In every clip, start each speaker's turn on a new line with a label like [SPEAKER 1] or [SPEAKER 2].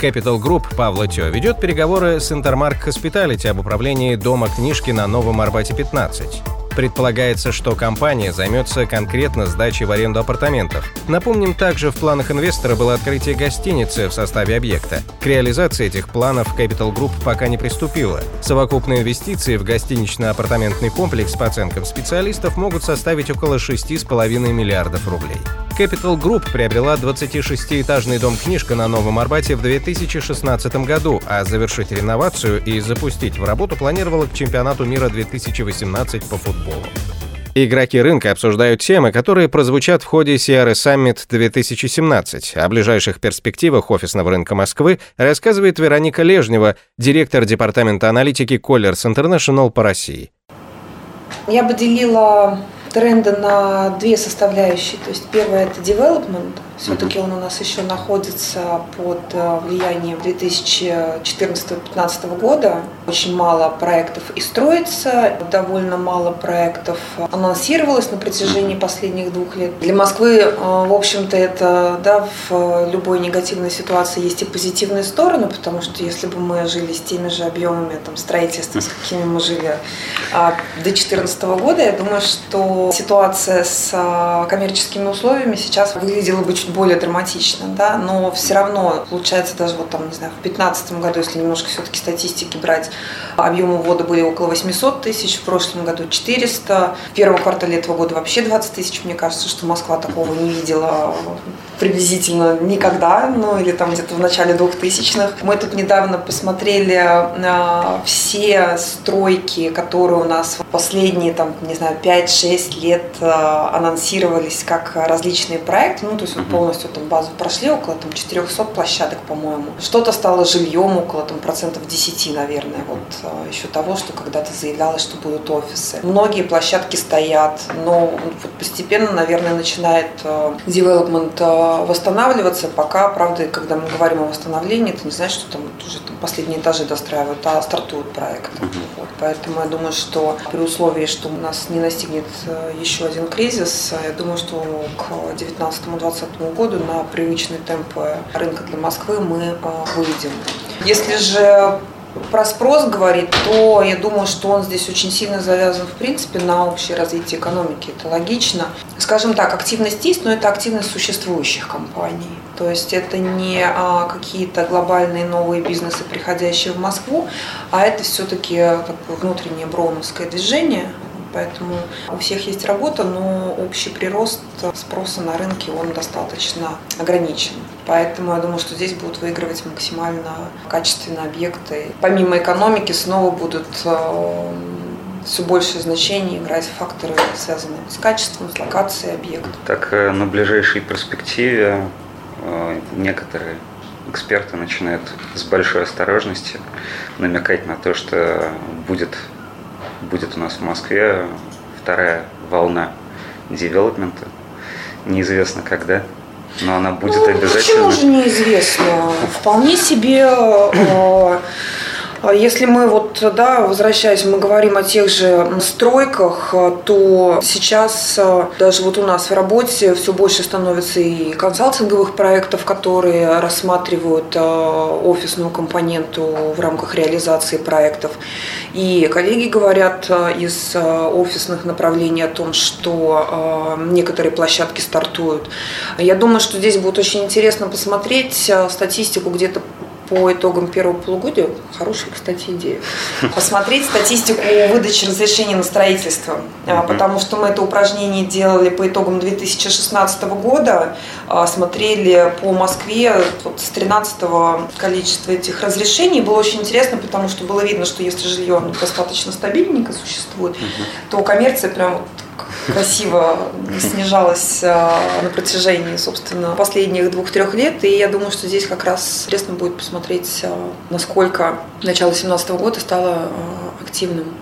[SPEAKER 1] Capital Group Павла Тё ведет переговоры с Intermark Hospitality об управлении дома книжки на Новом Арбате 15. Предполагается, что компания займется конкретно сдачей в аренду апартаментов. Напомним, также в планах инвестора было открытие гостиницы в составе объекта. К реализации этих планов Capital Group пока не приступила. Совокупные инвестиции в гостинично-апартаментный комплекс по оценкам специалистов могут составить около 6,5 миллиардов рублей. Capital Group приобрела 26-этажный дом «Книжка» на Новом Арбате в 2016 году, а завершить реновацию и запустить в работу планировала к чемпионату мира 2018 по футболу. Игроки рынка обсуждают темы, которые прозвучат в ходе CRS Summit 2017. О ближайших перспективах офисного рынка Москвы рассказывает Вероника Лежнева, директор департамента аналитики Colliers International по России.
[SPEAKER 2] Я бы делила тренды на две составляющие. То есть первое это development, все-таки он у нас еще находится под э, влиянием 2014-2015 года. Очень мало проектов и строится, довольно мало проектов анонсировалось на протяжении последних двух лет. Для Москвы, э, в общем-то, это да, в любой негативной ситуации есть и позитивные стороны, потому что если бы мы жили с теми же объемами там, строительства, с какими мы жили а, до 2014 года, я думаю, что ситуация с а, коммерческими условиями сейчас выглядела бы чуть более драматично, да, но все равно получается даже вот там, не знаю, в 2015 году, если немножко все-таки статистики брать, объемы ввода были около 800 тысяч, в прошлом году 400, в первом квартале этого года вообще 20 тысяч, мне кажется, что Москва такого не видела приблизительно никогда, ну или там где-то в начале 2000-х. Мы тут недавно посмотрели на все стройки, которые у нас в последние, там, не знаю, 5-6 лет э, анонсировались как различные проекты, ну то есть вот полностью там базу прошли, около там 400 площадок, по-моему. Что-то стало жильем, около там процентов 10, наверное, вот э, еще того, что когда-то заявлялось, что будут офисы. Многие площадки стоят, но постепенно, наверное, начинает э, development восстанавливаться, пока, правда, когда мы говорим о восстановлении, это не значит, что там уже там, последние этажи достраивают, а стартуют проекты. Mm-hmm. Вот, поэтому я думаю, что при условии, что у нас не настигнет э, еще один кризис, я думаю, что к 2019-2020 году на привычные темпы рынка для Москвы мы э, выйдем. Если же про спрос говорит, то я думаю, что он здесь очень сильно завязан, в принципе, на общее развитие экономики. Это логично. Скажем так, активность есть, но это активность существующих компаний. То есть это не а, какие-то глобальные новые бизнесы, приходящие в Москву, а это все-таки такое внутреннее броуновское движение, Поэтому у всех есть работа, но общий прирост спроса на рынке, он достаточно ограничен. Поэтому я думаю, что здесь будут выигрывать максимально качественные объекты. Помимо экономики снова будут э, все большее значение играть факторы, связанные с качеством, с локацией объекта.
[SPEAKER 3] Так э, на ближайшей перспективе э, некоторые эксперты начинают с большой осторожностью намекать на то, что будет будет у нас в Москве вторая волна девелопмента. Неизвестно когда, но она будет ну, обязательно.
[SPEAKER 2] Почему же неизвестно? Вполне себе э, если мы вот, да, возвращаясь, мы говорим о тех же стройках, то сейчас э, даже вот у нас в работе все больше становится и консалтинговых проектов, которые рассматривают э, офисную компоненту в рамках реализации проектов. И коллеги говорят э, из офисных направлений о том, что некоторые площадки стартуют. Я думаю, что здесь будет очень интересно посмотреть статистику где-то по итогам первого полугодия, хорошая, кстати, идея, посмотреть статистику выдачи разрешений на строительство, mm-hmm. потому что мы это упражнение делали по итогам 2016 года, а, смотрели по Москве вот с 13 количества этих разрешений. Было очень интересно, потому что было видно, что если жилье достаточно стабильненько существует, mm-hmm. то коммерция прям красиво снижалась э, на протяжении, собственно, последних двух-трех лет. И я думаю, что здесь как раз интересно будет посмотреть, э, насколько начало 2017 года стало э, активным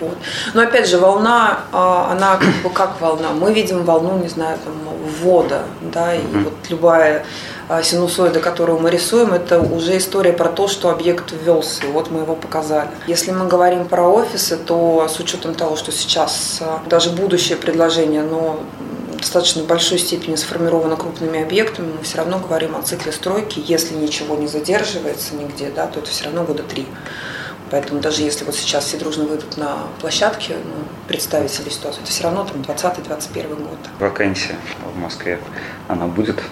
[SPEAKER 2] Вот. Но опять же, волна, а, она как бы как волна. Мы видим волну, не знаю, там, ввода, да, и вот любая а, синусоида, которую мы рисуем, это уже история про то, что объект ввелся, и вот мы его показали. Если мы говорим про офисы, то с учетом того, что сейчас а, даже будущее предложение, но достаточно большой степени сформировано крупными объектами, мы все равно говорим о цикле стройки. Если ничего не задерживается нигде, да, то это все равно года три. Поэтому даже если вот сейчас все дружно выйдут на площадке, ну, представить себе ситуацию, это все равно там 20-21 год.
[SPEAKER 3] Вакансия в Москве, она будет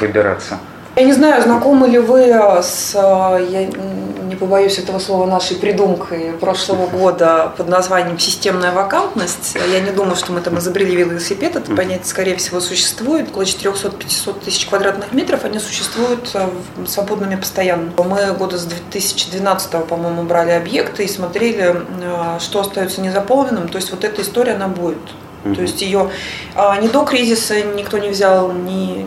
[SPEAKER 3] выбираться
[SPEAKER 2] я не знаю, знакомы ли вы с, я не побоюсь этого слова, нашей придумкой прошлого года под названием «системная вакантность». Я не думаю, что мы там изобрели велосипед, это понятие, скорее всего, существует. Около 400-500 тысяч квадратных метров они существуют э, свободными постоянно. Мы года с 2012, по-моему, брали объекты и смотрели, э, что остается незаполненным. То есть вот эта история, она будет. То есть ее а, ни до кризиса никто не взял, ни,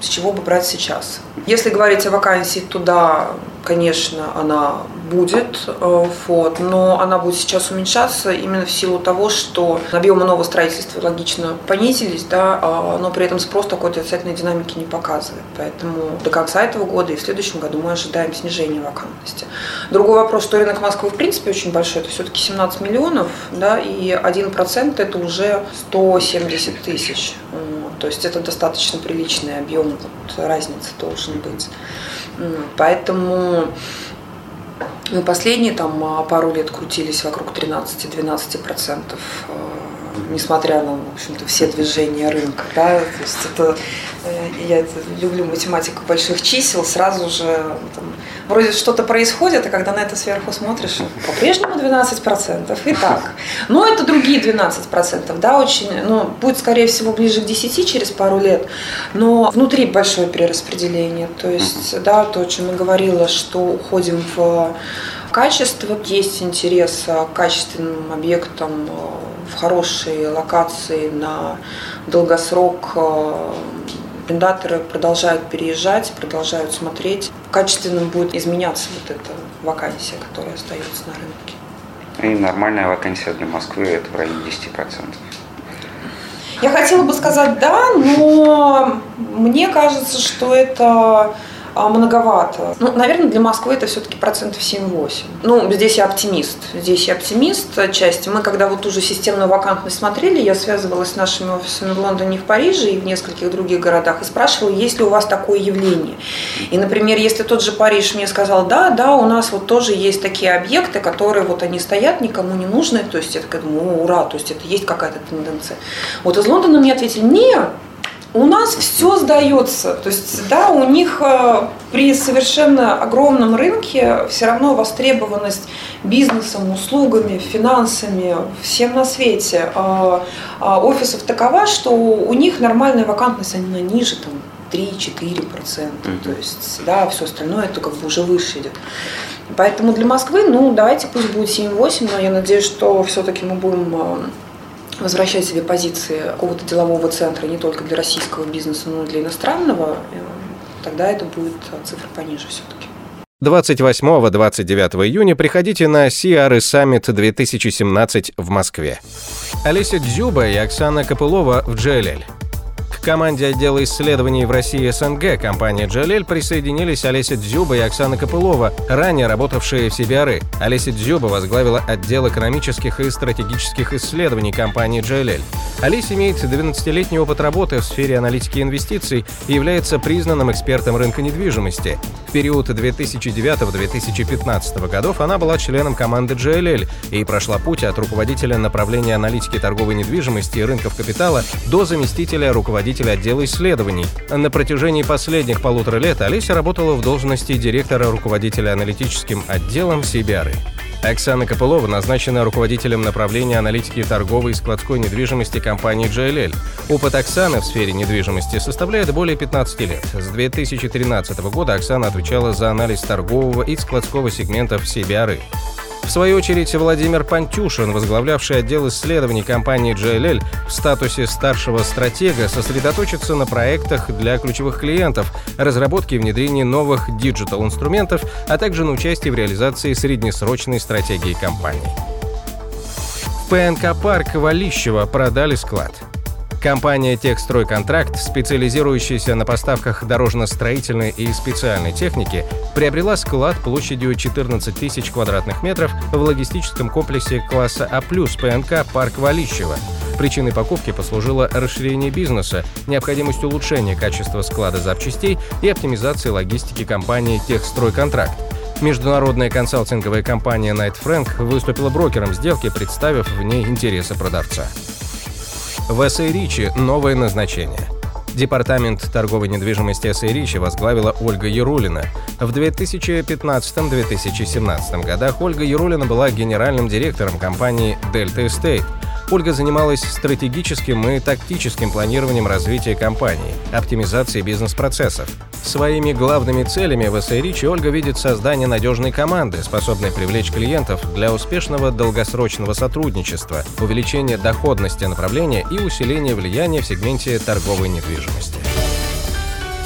[SPEAKER 2] с чего бы брать сейчас. Если говорить о вакансии, туда, конечно, она будет, э, вот, но она будет сейчас уменьшаться именно в силу того, что объемы нового строительства логично понизились, да, а, но при этом спрос такой отрицательной динамики не показывает. Поэтому до конца этого года и в следующем году мы ожидаем снижения вакантности. Другой вопрос, что рынок Москвы в принципе очень большой, это все-таки 17 миллионов, да, и 1% это уже 170 тысяч. То есть это достаточно приличный объем, вот, разница должен быть. Поэтому мы последние там а, пару лет крутились вокруг 13-12 процентов несмотря на, в общем-то, все движения рынка. Да? То есть это, э, я люблю математику больших чисел, сразу же там, вроде что-то происходит, а когда на это сверху смотришь, по-прежнему 12%. И так. Но это другие 12%, да, очень, ну, будет, скорее всего, ближе к 10 через пару лет, но внутри большое перераспределение. То есть, да, то, о чем я говорила, что уходим в качество, есть интерес к качественным объектам в хорошей локации на долгосрок э, арендаторы продолжают переезжать, продолжают смотреть. Качественным будет изменяться вот эта вакансия, которая остается на рынке.
[SPEAKER 3] И нормальная вакансия для Москвы это в районе 10%.
[SPEAKER 2] Я хотела бы сказать да, но мне кажется, что это а, многовато. Ну, наверное, для Москвы это все-таки процентов 7-8. Ну, здесь я оптимист. Здесь я оптимист отчасти. Мы, когда вот ту же системную вакантность смотрели, я связывалась с нашими офисами в Лондоне и в Париже и в нескольких других городах и спрашивала, есть ли у вас такое явление. И, например, если тот же Париж мне сказал, да, да, у нас вот тоже есть такие объекты, которые вот они стоят, никому не нужны, то есть я такая думаю, ура, то есть это есть какая-то тенденция. Вот из Лондона мне ответили, нет, у нас все сдается. То есть, да, у них э, при совершенно огромном рынке все равно востребованность бизнесом, услугами, финансами, всем на свете а, а офисов такова, что у них нормальная вакантность, она ниже там 3-4%. Mm-hmm. То есть, да, все остальное это как бы уже выше идет. Поэтому для Москвы, ну, давайте пусть будет 7-8, но я надеюсь, что все-таки мы будем э, возвращать себе позиции какого-то делового центра не только для российского бизнеса, но и для иностранного, э, тогда это будет цифра пониже все-таки.
[SPEAKER 1] 28-29 июня приходите на CRE Summit 2017 в Москве. Олеся Дзюба и Оксана Копылова в GLL команде отдела исследований в России СНГ компании «Джалель» присоединились Олеся Дзюба и Оксана Копылова, ранее работавшие в CBRE. Олеся Дзюба возглавила отдел экономических и стратегических исследований компании «Джалель». Олеся имеет 12-летний опыт работы в сфере аналитики инвестиций и является признанным экспертом рынка недвижимости. В период 2009-2015 годов она была членом команды GLL и прошла путь от руководителя направления аналитики торговой недвижимости и рынков капитала до заместителя руководителя руководитель отдела исследований. На протяжении последних полутора лет Олеся работала в должности директора руководителя аналитическим отделом CBR. Оксана Копылова назначена руководителем направления аналитики торговой и складской недвижимости компании JLL. Опыт Оксаны в сфере недвижимости составляет более 15 лет. С 2013 года Оксана отвечала за анализ торгового и складского сегментов CBRE. В свою очередь, Владимир Пантюшин, возглавлявший отдел исследований компании JLL в статусе старшего стратега, сосредоточится на проектах для ключевых клиентов, разработке и внедрении новых диджитал-инструментов, а также на участии в реализации среднесрочной стратегии компании. ПНК «Парк» Валищево продали склад. Компания «Техстройконтракт», специализирующаяся на поставках дорожно-строительной и специальной техники, приобрела склад площадью 14 тысяч квадратных метров в логистическом комплексе класса А+, ПНК «Парк Валищево». Причиной покупки послужило расширение бизнеса, необходимость улучшения качества склада запчастей и оптимизации логистики компании «Техстройконтракт». Международная консалтинговая компания Knight Frank выступила брокером сделки, представив в ней интересы продавца. В S.A. Ричи новое назначение. Департамент торговой недвижимости S.A. Ричи возглавила Ольга Ярулина. В 2015-2017 годах Ольга Ярулина была генеральным директором компании Delta Estate – Ольга занималась стратегическим и тактическим планированием развития компании, оптимизацией бизнес-процессов. Своими главными целями в SARich Ольга видит создание надежной команды, способной привлечь клиентов для успешного долгосрочного сотрудничества, увеличения доходности направления и усиления влияния в сегменте торговой недвижимости.